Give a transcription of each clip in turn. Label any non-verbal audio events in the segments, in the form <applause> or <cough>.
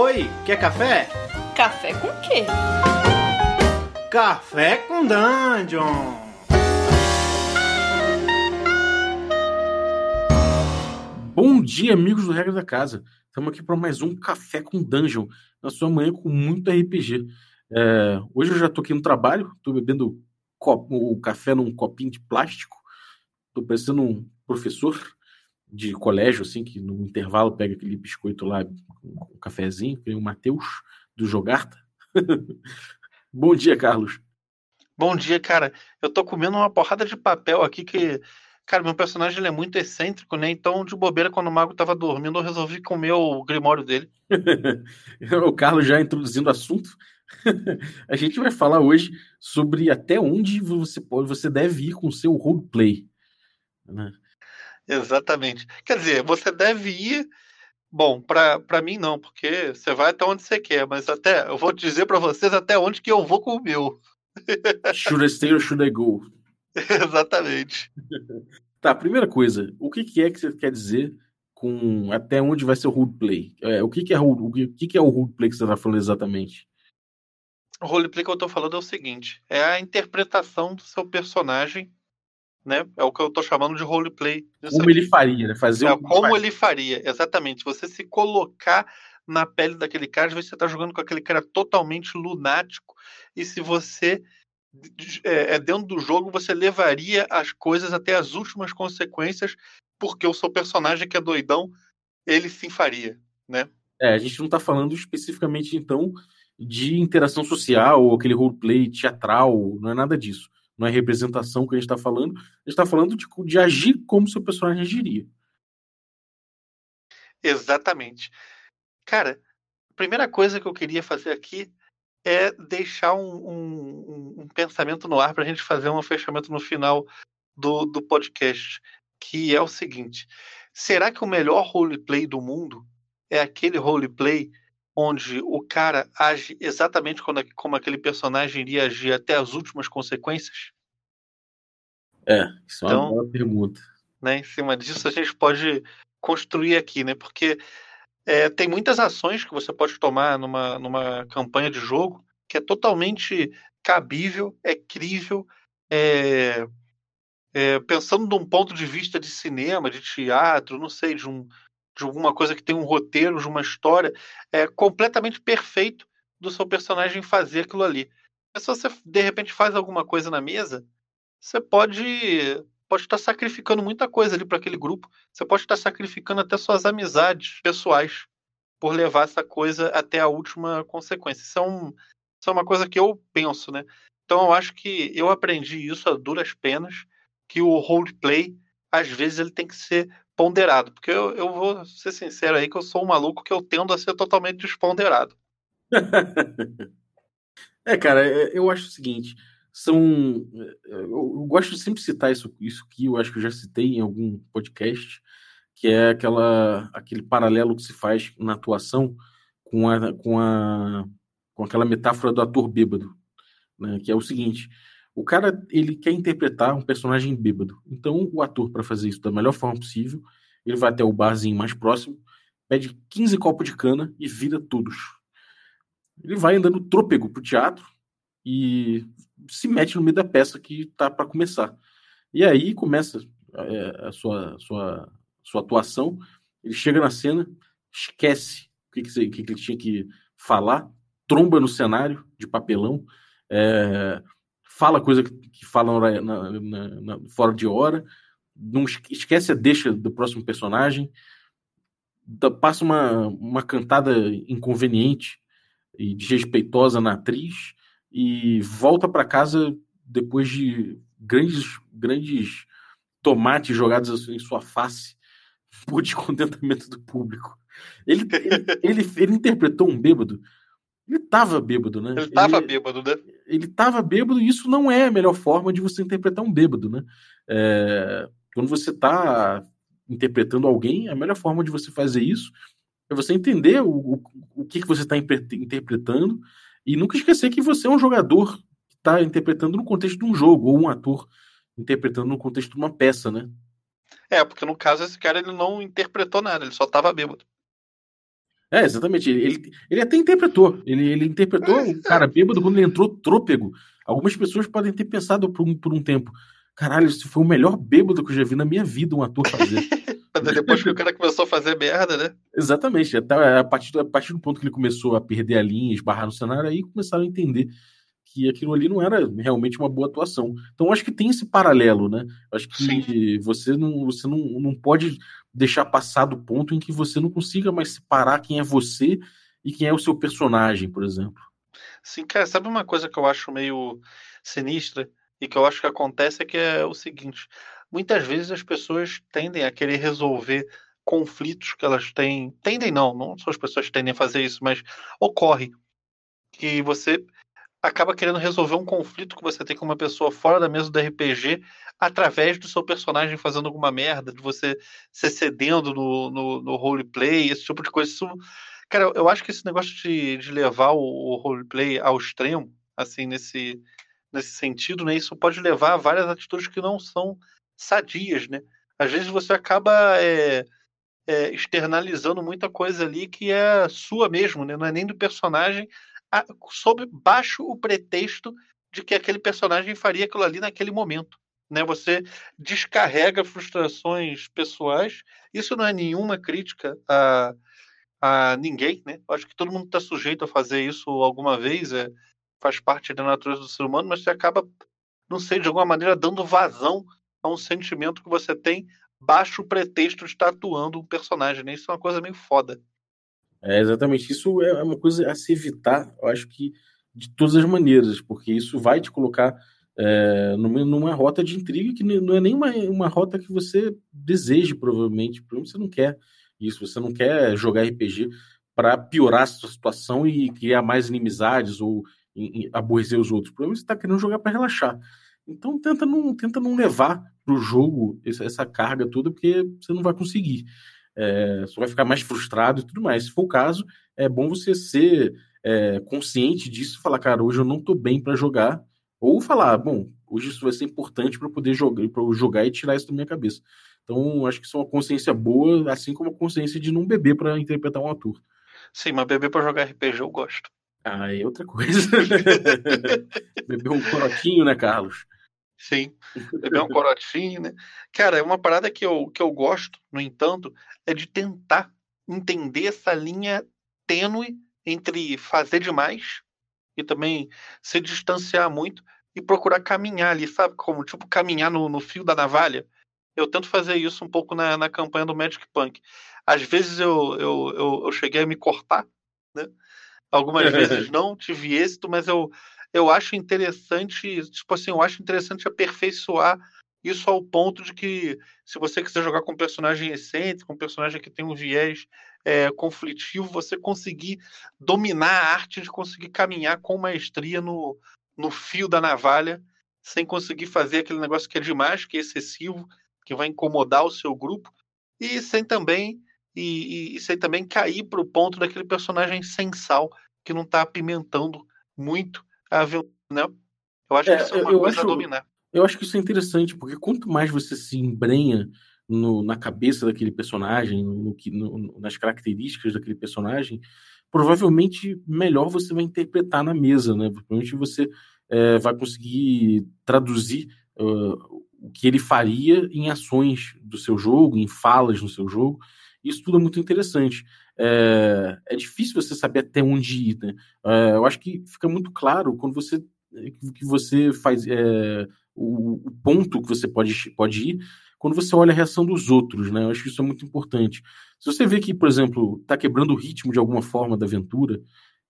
Oi, quer café? Café com quê? Café com Dungeon! Bom dia, amigos do Regra da Casa. Estamos aqui para mais um Café com Dungeon, na sua manhã com muito RPG. É, hoje eu já estou aqui no trabalho, estou bebendo copo, o café num copinho de plástico. Estou parecendo um professor de colégio, assim, que no intervalo pega aquele biscoito lá, um cafezinho, é o Matheus, do Jogarta. <laughs> Bom dia, Carlos. Bom dia, cara. Eu tô comendo uma porrada de papel aqui que. Cara, meu personagem ele é muito excêntrico, né? Então, de bobeira, quando o mago tava dormindo, eu resolvi comer o grimório dele. <laughs> o Carlos já introduzindo o assunto. <laughs> a gente vai falar hoje sobre até onde você pode, você deve ir com o seu roleplay. Né? Exatamente. Quer dizer, você deve ir. Bom, para mim não, porque você vai até onde você quer, mas até eu vou dizer para vocês até onde que eu vou com o meu. should I stay or should I go? <laughs> Exatamente. Tá, primeira coisa, o que, que é que você quer dizer com até onde vai ser o roleplay? É, o que, que é o que, que é o roleplay que você está falando exatamente? O roleplay que eu estou falando é o seguinte: é a interpretação do seu personagem né? É o que eu estou chamando de roleplay. Como aqui. ele faria, né? Fazer é, como ele faria, exatamente. Você se colocar na pele daquele cara, você está jogando com aquele cara totalmente lunático, e se você é, é, dentro do jogo, você levaria as coisas até as últimas consequências, porque o seu personagem que é doidão, ele sim faria, né? É, a gente não está falando especificamente, então, de interação social ou aquele roleplay teatral, não é nada disso não é representação que a gente está falando, a gente está falando de, de agir como seu personagem agiria. Exatamente. Cara, a primeira coisa que eu queria fazer aqui é deixar um, um, um pensamento no ar para a gente fazer um fechamento no final do, do podcast, que é o seguinte: será que o melhor roleplay do mundo é aquele roleplay onde o cara age exatamente como, aquele personagem iria agir até as últimas consequências? É, isso é uma então, boa pergunta. Né, em cima disso, a gente pode construir aqui, né? Porque é, tem muitas ações que você pode tomar numa, numa campanha de jogo que é totalmente cabível, é crível, é, é, pensando de um ponto de vista de cinema, de teatro, não sei, de um, de alguma coisa que tem um roteiro, de uma história, é completamente perfeito do seu personagem fazer aquilo ali. Mas se você de repente faz alguma coisa na mesa, você pode pode estar sacrificando muita coisa ali para aquele grupo. Você pode estar sacrificando até suas amizades pessoais por levar essa coisa até a última consequência. Isso é, um, isso é uma coisa que eu penso, né? Então eu acho que eu aprendi isso a duras penas, que o roleplay, às vezes, ele tem que ser ponderado. Porque eu, eu vou ser sincero aí que eu sou um maluco que eu tendo a ser totalmente desponderado. <laughs> é, cara, é, eu acho o seguinte. São. Eu gosto de sempre citar isso, isso que eu acho que eu já citei em algum podcast, que é aquela, aquele paralelo que se faz na atuação com a, com a, com aquela metáfora do ator bêbado, né? que é o seguinte: o cara ele quer interpretar um personagem bêbado. Então, o ator, para fazer isso da melhor forma possível, ele vai até o barzinho mais próximo, pede 15 copos de cana e vira todos. Ele vai andando trôpego pro teatro e se mete no meio da peça que tá para começar. E aí começa é, a sua, sua, sua atuação. Ele chega na cena, esquece o que, que, que, ele tinha que falar, tromba no cenário de papelão. É, fala coisa que fala na, na, na, fora de hora, não esquece a deixa do próximo personagem, passa uma, uma cantada inconveniente e desrespeitosa na atriz e volta para casa depois de grandes grandes tomates jogados assim em sua face <laughs> por descontentamento do público. Ele, ele, ele, ele interpretou um bêbado ele tava bêbado, né? Ele tava ele, bêbado, né? Ele tava bêbado e isso não é a melhor forma de você interpretar um bêbado, né? É, quando você tá interpretando alguém, a melhor forma de você fazer isso é você entender o, o, o que, que você está interpretando e nunca esquecer que você é um jogador que está interpretando no contexto de um jogo, ou um ator interpretando no contexto de uma peça, né? É, porque no caso esse cara ele não interpretou nada, ele só tava bêbado. É, exatamente. Ele, ele até interpretou. Ele, ele interpretou o é. cara bêbado quando ele entrou trôpego. Algumas pessoas podem ter pensado por um, por um tempo: caralho, isso foi o melhor bêbado que eu já vi na minha vida um ator fazer. <laughs> Depois que o cara começou a fazer merda, né? Exatamente. Até a partir, a partir do ponto que ele começou a perder a linha, esbarrar no cenário, aí começaram a entender que aquilo ali não era realmente uma boa atuação. Então, acho que tem esse paralelo, né? Acho que Sim. você não, você não, não pode deixar passar do ponto em que você não consiga mais separar quem é você e quem é o seu personagem, por exemplo. Sim, cara, sabe uma coisa que eu acho meio sinistra e que eu acho que acontece é que é o seguinte: muitas vezes as pessoas tendem a querer resolver conflitos que elas têm. Tendem não, não são as pessoas que tendem a fazer isso, mas ocorre que você acaba querendo resolver um conflito que você tem com uma pessoa fora da mesa do RPG através do seu personagem fazendo alguma merda, de você se cedendo no, no, no roleplay, esse tipo de coisa. Isso, cara, eu acho que esse negócio de, de levar o, o roleplay ao extremo, assim, nesse, nesse sentido, né, isso pode levar a várias atitudes que não são sadias, né? Às vezes você acaba é, é, externalizando muita coisa ali que é sua mesmo, né? Não é nem do personagem, sob baixo o pretexto de que aquele personagem faria aquilo ali naquele momento. Né? Você descarrega frustrações pessoais. Isso não é nenhuma crítica a, a ninguém. Né? acho que todo mundo está sujeito a fazer isso alguma vez, é, faz parte da natureza do ser humano, mas você acaba, não sei, de alguma maneira dando vazão a um sentimento que você tem baixo o pretexto de estar atuando um personagem. Né? Isso é uma coisa meio foda. É, exatamente. Isso é uma coisa a se evitar, eu acho que de todas as maneiras, porque isso vai te colocar é, numa, numa, rota de intriga que não é nem uma, uma rota que você deseje, provavelmente. Provavelmente você não quer isso, você não quer jogar RPG para piorar a sua situação e criar mais inimizades ou em, em, aborrecer os outros. Provavelmente você está querendo jogar para relaxar. Então tenta não, tenta não levar para o jogo essa, essa carga toda, porque você não vai conseguir é, você vai ficar mais frustrado e tudo mais. Se for o caso, é bom você ser é, consciente disso, falar, cara, hoje eu não estou bem para jogar, ou falar, bom, hoje isso vai ser importante para poder jogar, para jogar e tirar isso da minha cabeça. Então, acho que isso é uma consciência boa, assim como a consciência de não beber para interpretar um ator. Sim, mas beber para jogar RPG eu gosto. Ah, é outra coisa. <laughs> beber um coroquinho, né, Carlos? Sim, beber um corotinho, né? Cara, é uma parada que eu, que eu gosto, no entanto, é de tentar entender essa linha tênue entre fazer demais e também se distanciar muito e procurar caminhar ali, sabe? Como, tipo, caminhar no, no fio da navalha. Eu tento fazer isso um pouco na, na campanha do Magic Punk. Às vezes eu, eu, eu, eu cheguei a me cortar, né? Algumas <laughs> vezes não, tive êxito, mas eu eu acho interessante, tipo assim, eu acho interessante aperfeiçoar isso ao ponto de que, se você quiser jogar com um personagem excêntrico, um personagem que tem um viés é, conflitivo, você conseguir dominar a arte de conseguir caminhar com maestria no, no fio da navalha, sem conseguir fazer aquele negócio que é demais, que é excessivo, que vai incomodar o seu grupo, e sem também e, e, e sem também cair para o ponto daquele personagem sensal que não está apimentando muito a né? Eu acho é, que isso é uma coisa acho, a dominar. Eu acho que isso é interessante, porque quanto mais você se embrenha no, na cabeça daquele personagem, no, no, nas características daquele personagem, provavelmente melhor você vai interpretar na mesa, né? Provavelmente você é, vai conseguir traduzir uh, o que ele faria em ações do seu jogo, em falas no seu jogo. Isso tudo é muito interessante é, é difícil você saber até onde ir. Né? É, eu acho que fica muito claro quando você que você faz é, o, o, ponto que você pode, pode ir quando você olha a reação dos outros, né? Eu acho que isso é muito importante. Se você vê que, por exemplo, está quebrando o ritmo de alguma forma da aventura,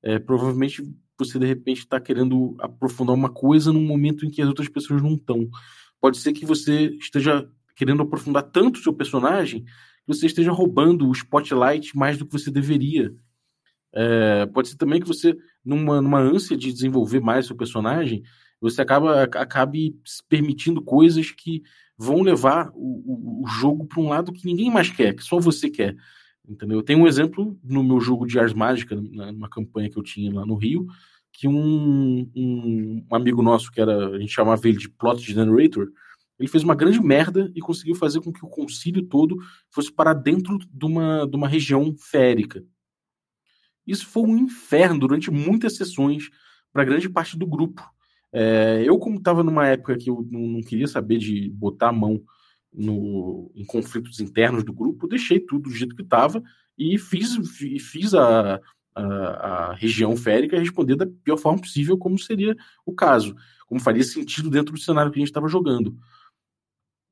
é, provavelmente você de repente está querendo aprofundar uma coisa num momento em que as outras pessoas não estão. Pode ser que você esteja querendo aprofundar tanto o seu personagem você esteja roubando o spotlight mais do que você deveria. É, pode ser também que você, numa, numa ânsia de desenvolver mais seu personagem, você acaba acabe permitindo coisas que vão levar o, o, o jogo para um lado que ninguém mais quer, que só você quer. Entendeu? Tem um exemplo no meu jogo de Ars Mágica, numa campanha que eu tinha lá no Rio, que um, um, um amigo nosso, que era, a gente chamava ele de Plot Generator, ele fez uma grande merda e conseguiu fazer com que o concílio todo fosse para dentro de uma, de uma região férica. isso foi um inferno durante muitas sessões para grande parte do grupo. É, eu, como estava numa época que eu não, queria saber de botar a mão no, em conflitos internos do grupo, deixei tudo do jeito que estava e fiz, fiz a, a, a, região férica responder da pior forma possível, como seria o caso, como faria sentido dentro do cenário que a gente estava jogando.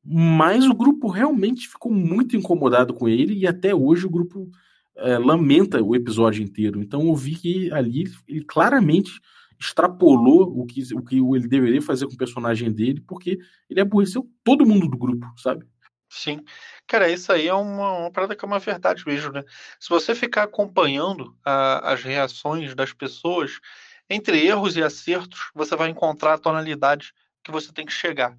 Mas o grupo realmente ficou muito incomodado com ele e até hoje o grupo é, lamenta o episódio inteiro. Então eu vi que ali ele claramente extrapolou o que, o que ele deveria fazer com o personagem dele, porque ele aborreceu todo mundo do grupo, sabe? Sim. Cara, isso aí é uma, uma parada que é uma verdade mesmo, né? Se você ficar acompanhando a, as reações das pessoas, entre erros e acertos, você vai encontrar a tonalidade que você tem que chegar?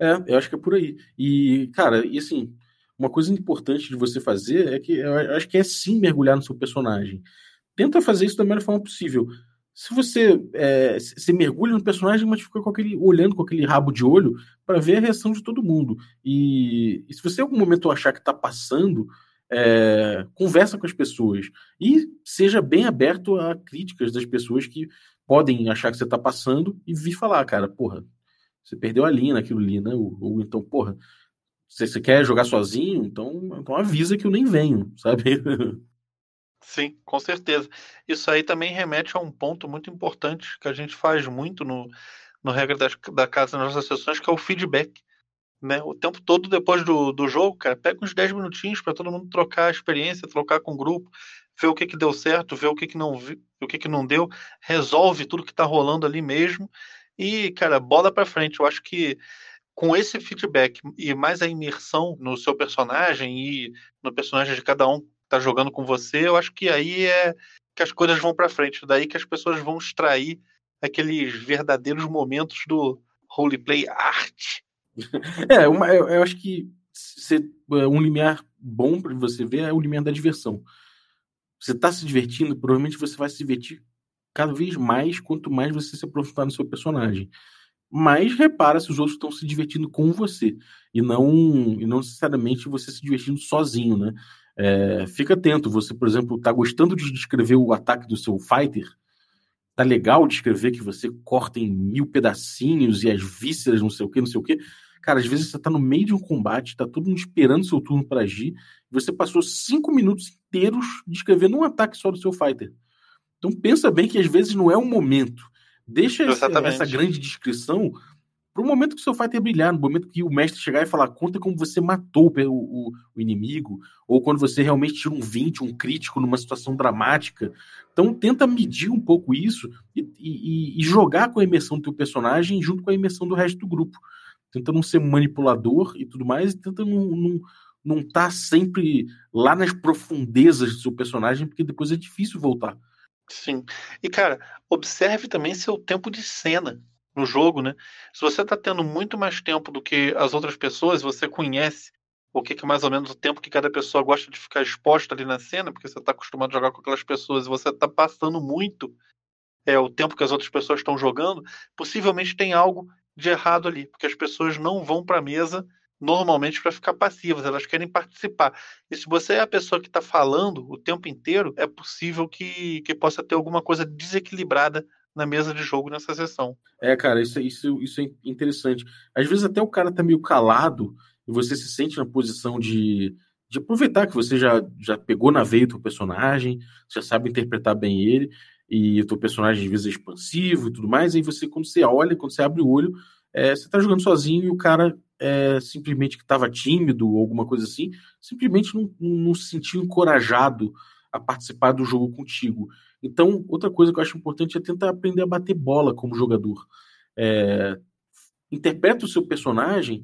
É, eu acho que é por aí. E, cara, e assim, uma coisa importante de você fazer é que eu acho que é sim mergulhar no seu personagem tenta fazer isso da melhor forma possível. Se você é, se mergulha no personagem, mas fica com aquele, olhando com aquele rabo de olho para ver a reação de todo mundo. E, e se você em algum momento achar que está passando, é, conversa com as pessoas e seja bem aberto a críticas das pessoas que podem achar que você está passando e vir falar, cara, porra, você perdeu a linha naquilo ali, né? Ou, ou então, porra, se você quer jogar sozinho, então, então avisa que eu nem venho, <laughs> sabe? Sim, com certeza. Isso aí também remete a um ponto muito importante que a gente faz muito no, no regra das, da casa nas nossas sessões, que é o feedback. Né? O tempo todo depois do, do jogo, cara, pega uns 10 minutinhos para todo mundo trocar a experiência, trocar com o grupo, ver o que, que deu certo, ver o que, que não o que, que não deu, resolve tudo que está rolando ali mesmo e, cara, bola para frente. Eu acho que com esse feedback e mais a imersão no seu personagem e no personagem de cada um tá jogando com você, eu acho que aí é que as coisas vão para frente. Daí que as pessoas vão extrair aqueles verdadeiros momentos do roleplay art. <laughs> É, uma, eu, eu, acho que se, é, um limiar bom para você ver é o limiar da diversão. Você está se divertindo, provavelmente você vai se divertir cada vez mais quanto mais você se aprofundar no seu personagem. Mas repara se os outros estão se divertindo com você e não e não necessariamente você se divertindo sozinho, né? É, fica atento, você, por exemplo, está gostando de descrever o ataque do seu fighter? Tá legal descrever que você corta em mil pedacinhos e as vísceras, não sei o que, não sei o que. Cara, às vezes você tá no meio de um combate, tá todo mundo esperando seu turno para agir, e você passou cinco minutos inteiros descrevendo um ataque só do seu fighter. Então pensa bem que às vezes não é um momento. Deixa essa, essa grande descrição para o momento que o seu fighter brilhar, no momento que o mestre chegar e falar, conta como você matou o, o, o, inimigo, ou quando você realmente tira um 20, um crítico numa situação dramática. Então tenta medir um pouco isso e, e, e jogar com a imersão do teu personagem junto com a imersão do resto do grupo. Tenta não ser manipulador e tudo mais, e tenta não, não, não estar tá sempre lá nas profundezas do seu personagem, porque depois é difícil voltar. Sim. E, cara, observe também seu tempo de cena no jogo, né? Se você está tendo muito mais tempo do que as outras pessoas, você conhece o que, que é mais ou menos o tempo que cada pessoa gosta de ficar exposta ali na cena, porque você está acostumado a jogar com aquelas pessoas e você está passando muito é, o tempo que as outras pessoas estão jogando, possivelmente tem algo de errado ali, porque as pessoas não vão para a mesa normalmente para ficar passivas, elas querem participar. E se você é a pessoa que está falando o tempo inteiro, é possível que, que possa ter alguma coisa desequilibrada na mesa de jogo nessa sessão. É, cara, isso, isso, isso é interessante. Às vezes até o cara tá meio calado e você se sente na posição de, de aproveitar que você já, já pegou na veia o teu personagem, já sabe interpretar bem ele, e o teu personagem às vezes é expansivo e tudo mais, e você, quando você olha, quando você abre o olho, é, você tá jogando sozinho e o cara é, simplesmente que estava tímido ou alguma coisa assim, simplesmente não, não se sentiu encorajado a participar do jogo contigo. Então, outra coisa que eu acho importante é tentar aprender a bater bola como jogador. É, interpreta o seu personagem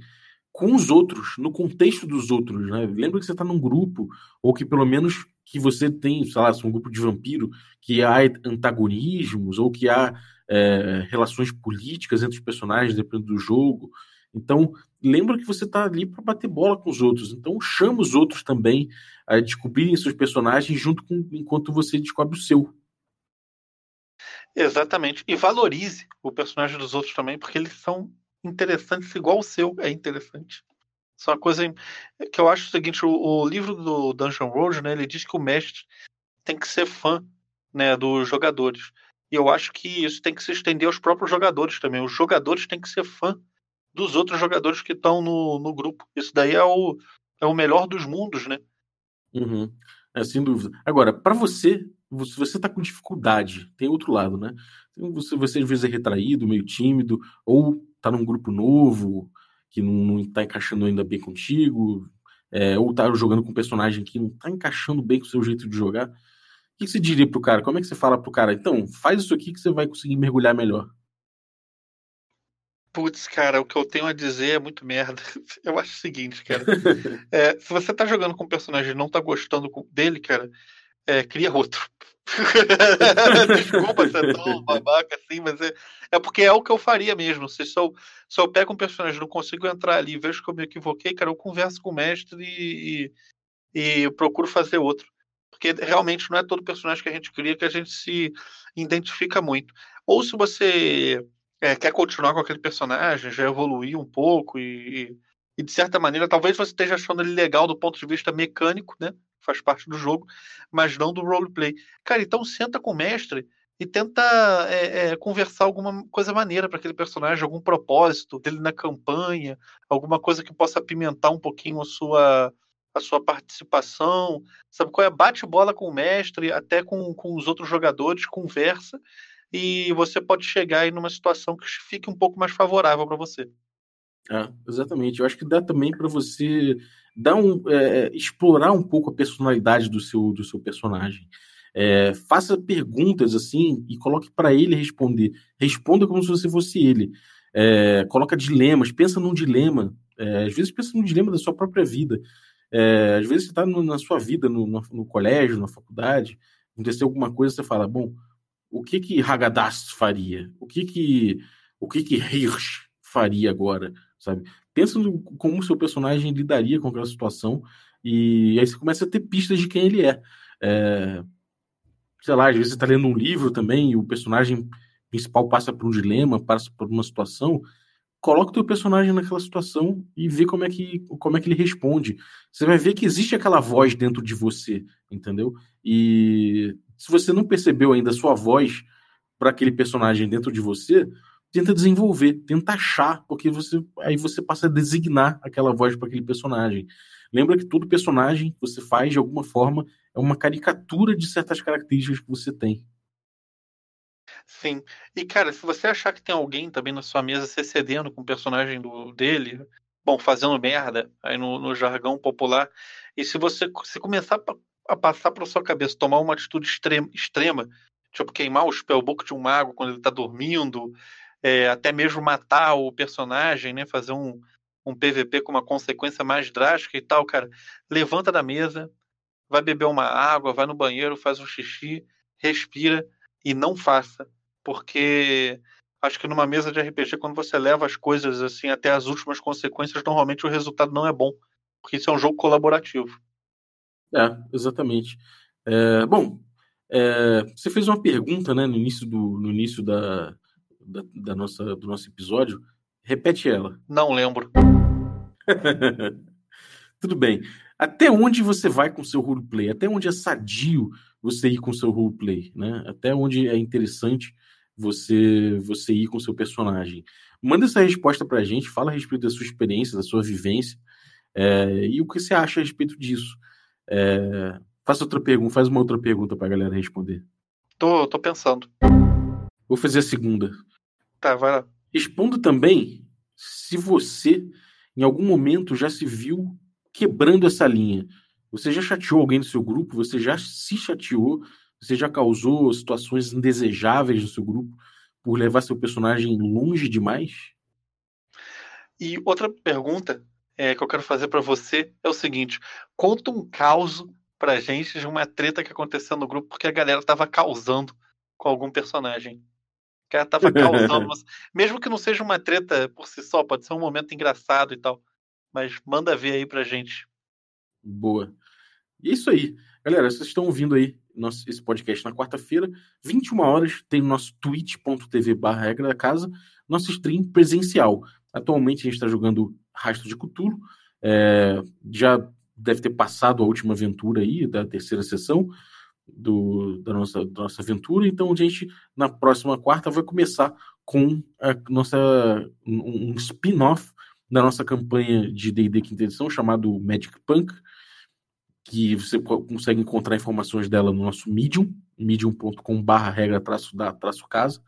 com os outros, no contexto dos outros. Né? Lembra que você está num grupo, ou que pelo menos que você tem, sei lá, um grupo de vampiro, que há antagonismos, ou que há é, relações políticas entre os personagens, dependendo do jogo. Então, lembra que você está ali para bater bola com os outros. Então, chama os outros também a descobrirem seus personagens junto com enquanto você descobre o seu. Exatamente. E valorize o personagem dos outros também, porque eles são interessantes igual o seu é interessante. Isso é uma coisa que eu acho o seguinte, o, o livro do Dungeon World, né, ele diz que o mestre tem que ser fã né, dos jogadores. E eu acho que isso tem que se estender aos próprios jogadores também. Os jogadores têm que ser fã dos outros jogadores que estão no, no grupo. Isso daí é o, é o melhor dos mundos, né? Uhum. É, sem dúvida. Agora, para você, se você está com dificuldade, tem outro lado, né? Você, você às vezes é retraído, meio tímido, ou está num grupo novo, que não está encaixando ainda bem contigo, é, ou está jogando com um personagem que não está encaixando bem com o seu jeito de jogar. O que você diria pro cara? Como é que você fala pro cara? Então, faz isso aqui que você vai conseguir mergulhar melhor. Putz, cara, o que eu tenho a dizer é muito merda. <laughs> Eu acho o seguinte, cara. <laughs> É, se você tá jogando com um personagem e não tá gostando dele, cara, é, cria outro. <laughs> Desculpa ser tão babaca assim, mas é, é porque é o que eu faria mesmo. Se, eu, se eu pego um personagem não consigo entrar ali vejo que eu me equivoquei, cara, eu converso com o mestre e, e, e procuro fazer outro. Porque realmente não é todo personagem que a gente cria que a gente se identifica muito. Ou se você é, quer continuar com aquele personagem, já evoluir um pouco e, e, de certa maneira, talvez você esteja achando ele legal do ponto de vista mecânico, né? Faz parte do jogo, mas não do roleplay. Cara, então senta com o mestre e tenta é, é, conversar alguma coisa maneira para aquele personagem, algum propósito dele na campanha, alguma coisa que possa apimentar um pouquinho a sua a sua participação, sabe qual é? Bate bola com o mestre, até com, com os outros jogadores, conversa e você pode chegar aí numa situação que fique um pouco mais favorável para você. É, exatamente. Eu acho que dá também para você dar um, é, explorar um pouco a personalidade do seu, do seu personagem. É, faça perguntas assim e coloque para ele responder. Responda como se você fosse ele. É, coloca dilemas, pensa num dilema. É, às vezes pensa num dilema da sua própria vida. É, às vezes você está na sua vida, no, no, no, colégio, na faculdade, aconteceu alguma coisa, você fala, bom, o que que Haggadas faria? O que que o que que Hirsch faria agora, sabe? Pensa como o seu personagem lidaria com aquela situação e aí você começa a ter pistas de quem ele é. é sei lá, às vezes você está lendo um livro também e o personagem principal passa por um dilema, passa por uma situação, coloca o teu personagem naquela situação e vê como é que como é que ele responde. Você vai ver que existe aquela voz dentro de você, entendeu? E se você não percebeu ainda a sua voz para aquele personagem dentro de você, tenta desenvolver, tenta achar, porque você aí você passa a designar aquela voz para aquele personagem. Lembra que todo personagem que você faz de alguma forma é uma caricatura de certas características que você tem. Sim. E cara, se você achar que tem alguém também na sua mesa se cedendo com o personagem do, dele, bom, fazendo merda, aí no, no jargão popular, e se você se começar a passar pela sua cabeça, tomar uma atitude extrema, extrema tipo queimar o spellbook de um mago quando ele está dormindo, é, até mesmo matar o personagem, né, fazer um, um PVP com uma consequência mais drástica e tal, cara, levanta da mesa, vai beber uma água, vai no banheiro, faz um xixi, respira e não faça, porque acho que numa mesa de RPG, quando você leva as coisas assim até as últimas consequências, normalmente o resultado não é bom, porque isso é um jogo colaborativo. É, exatamente. É, bom, é, você fez uma pergunta né, no início, do, no início da, da, da nossa, do nosso episódio. Repete ela. Não lembro. <laughs> Tudo bem. Até onde você vai com seu roleplay? Até onde é sadio você ir com seu roleplay? Né? Até onde é interessante você você ir com seu personagem? Manda essa resposta para a gente, fala a respeito da sua experiência, da sua vivência é, e o que você acha a respeito disso. É, faça outra pergunta, faz uma outra pergunta para a galera responder. Tô, tô pensando. Vou fazer a segunda. Tá, vai lá. Responda também se você, em algum momento, já se viu quebrando essa linha. Você já chateou alguém do seu grupo? Você já se chateou? Você já causou situações indesejáveis no seu grupo por levar seu personagem longe demais? E outra pergunta é, que eu quero fazer para você é o seguinte: conta um caos pra gente de uma treta que aconteceu no grupo porque a galera tava causando com algum personagem. O cara tava causando, <laughs> mesmo que não seja uma treta por si só, pode ser um momento engraçado e tal. Mas manda ver aí pra gente. Boa. E é isso aí. Galera, vocês estão ouvindo aí nosso, esse podcast na quarta-feira, 21 horas, tem o nosso twitch.tv barra regra da casa, nosso stream presencial. Atualmente a gente está jogando Rastro de Cthulhu. É, já deve ter passado a última aventura aí, da terceira sessão. do, da, nossa, da nossa aventura. Então, a gente, na próxima quarta, vai começar com a nossa, um, um spin-off da nossa campanha de D&D Quinta Edição, chamado Magic Punk, que você consegue encontrar informações dela no nosso Medium, medium.com barra regra traço da traço casa.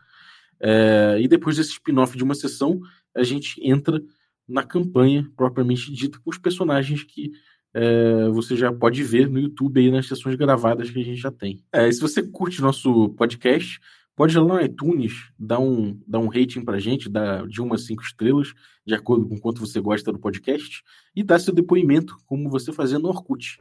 É, e depois desse spin-off de uma sessão, a gente entra na campanha propriamente dita com os personagens que é, você já pode ver no YouTube aí nas sessões gravadas que a gente já tem. É, se você curte nosso podcast, pode ir lá no iTunes, dar um, dar um rating pra gente, dar de umas cinco estrelas, de acordo com quanto você gosta do podcast, e dar seu depoimento, como você fazia no Orkut.